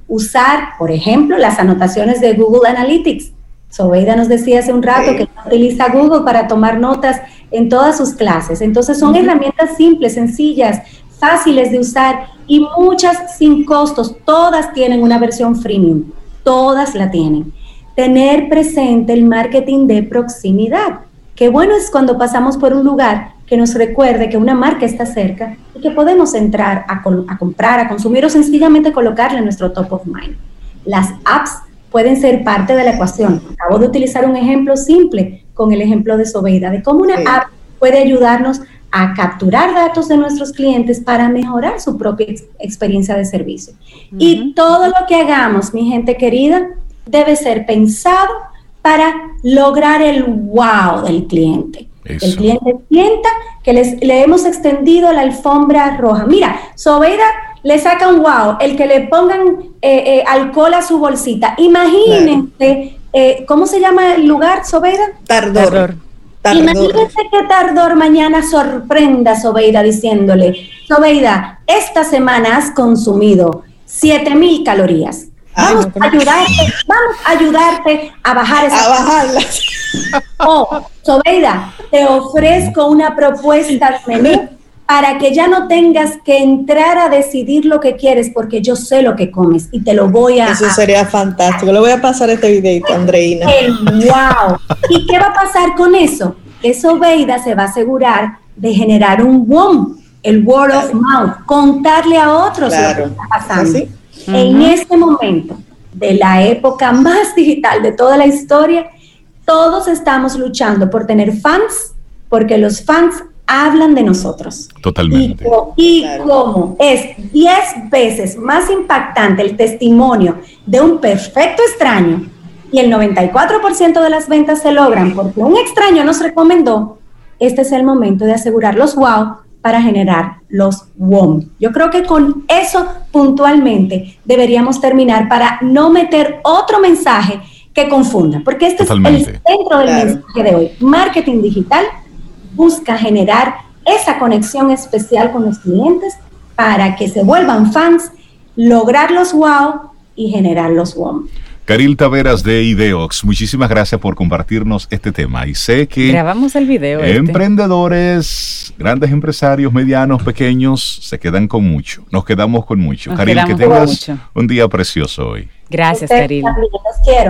Usar, por ejemplo, las anotaciones de Google Analytics. Sobeida nos decía hace un rato que utiliza Google para tomar notas en todas sus clases. Entonces son herramientas simples, sencillas, fáciles de usar y muchas sin costos. Todas tienen una versión freemium, todas la tienen. Tener presente el marketing de proximidad. Qué bueno es cuando pasamos por un lugar que nos recuerde que una marca está cerca y que podemos entrar a, a comprar, a consumir o sencillamente colocarla en nuestro top of mind. Las apps pueden ser parte de la ecuación. Acabo de utilizar un ejemplo simple con el ejemplo de Sobeida, de cómo una app puede ayudarnos a capturar datos de nuestros clientes para mejorar su propia experiencia de servicio. Y todo lo que hagamos, mi gente querida, debe ser pensado para lograr el wow del cliente. El cliente sienta que les, le hemos extendido la alfombra roja. Mira, Sobeida le saca un wow, el que le pongan eh, eh, alcohol a su bolsita. Imagínense, eh, ¿cómo se llama el lugar, Sobeida? Tardor. Imagínense que Tardor mañana sorprenda a Sobeida diciéndole, Sobeida, esta semana has consumido 7000 calorías. Vamos a ayudarte, vamos a ayudarte a bajar esas. A bajarlas. Oh, Sobeida, te ofrezco una propuesta de menú para que ya no tengas que entrar a decidir lo que quieres, porque yo sé lo que comes y te lo voy a... Eso sería fantástico. Le voy a pasar este videito, Andreina. ¡Wow! ¿Y qué va a pasar con eso? Eso Veida se va a asegurar de generar un boom, el word of mouth, contarle a otros lo que está pasando. En este momento de la época más digital de toda la historia, todos estamos luchando por tener fans, porque los fans hablan de nosotros. Totalmente. Y, como es 10 veces más impactante el testimonio de un perfecto extraño y el 94% de las ventas se logran porque un extraño nos recomendó, este es el momento de asegurar los wow para generar los WOM. Yo creo que con eso puntualmente deberíamos terminar para no meter otro mensaje que confunda, porque este es el centro del mensaje de hoy. Marketing digital busca generar esa conexión especial con los clientes para que se vuelvan fans, lograr los wow y generar los WOM. Caril Taveras de Ideox, muchísimas gracias por compartirnos este tema. Y sé que. Grabamos el video. Este. Emprendedores, grandes empresarios, medianos, pequeños, se quedan con mucho. Nos quedamos con mucho. Caril, que tengas un día precioso hoy. Gracias, Caril.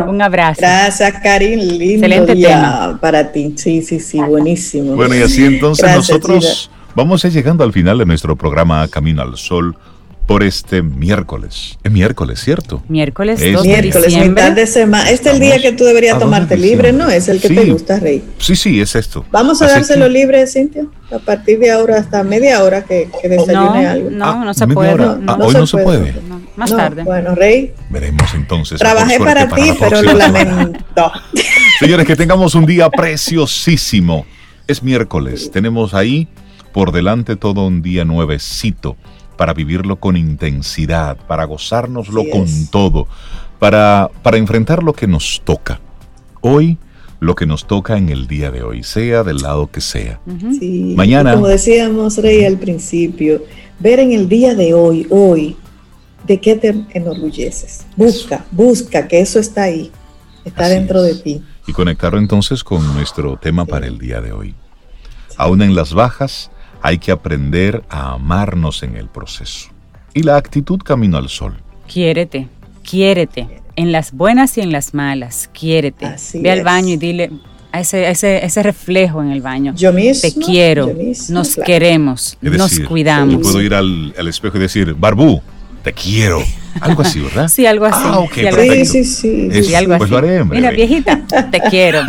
Un abrazo. Gracias, Caril. Lindo Excelente día para ti. Sí, sí, sí, buenísimo. Bueno, y así entonces nosotros vamos a ir llegando al final de nuestro programa Camino al Sol por este miércoles. Es miércoles, ¿cierto? Miércoles es miércoles, mitad de semana. Este es el día que tú deberías tomarte libre, ¿no? Es el que te gusta, Rey. Sí, sí, es esto. Vamos a dárselo libre, Cintia, a partir de ahora hasta media hora que, que desayune algo. No, ah, no se puede. Ah, hoy no se puede. más tarde. Bueno, Rey. Veremos entonces. Trabajé para ti, pero lo lamento. <laughs> Señores, que tengamos un día preciosísimo. Es miércoles. Tenemos ahí por delante todo un día nuevecito para vivirlo con intensidad, para gozárnoslo con todo, para, para enfrentar lo que nos toca. Hoy, lo que nos toca en el día de hoy, sea del lado que sea. Mañana. Como decíamos, Rey, al principio, ver en el día de hoy, hoy, de qué te enorgulleces. Busca, busca que eso está ahí, está dentro de ti. Y conectarlo entonces con nuestro tema para el día de hoy. Aún en las bajas, hay que aprender a amarnos en el proceso. Y la actitud camino al sol. Quiérete, quiérete. En las buenas y en las malas, quiérete. Ve al baño y dile a ese, ese, reflejo en el baño. Yo mismo. Te quiero, nos queremos, nos cuidamos. Yo puedo ir al, al espejo y decir, Barbú, te quiero. Algo así, ¿verdad? Sí, algo así. Ah, sí, sí, sí, sí, algo pues así. Mira, viejita, te quiero.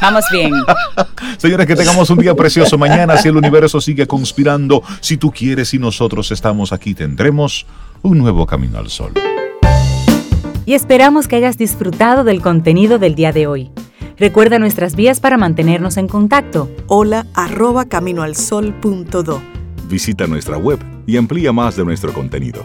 Vamos bien. <laughs> Señores, que tengamos un día precioso mañana. Si el universo sigue conspirando, si tú quieres y nosotros estamos aquí, tendremos un nuevo camino al sol. Y esperamos que hayas disfrutado del contenido del día de hoy. Recuerda nuestras vías para mantenernos en contacto. Hola arroba caminoalsol.do. Visita nuestra web y amplía más de nuestro contenido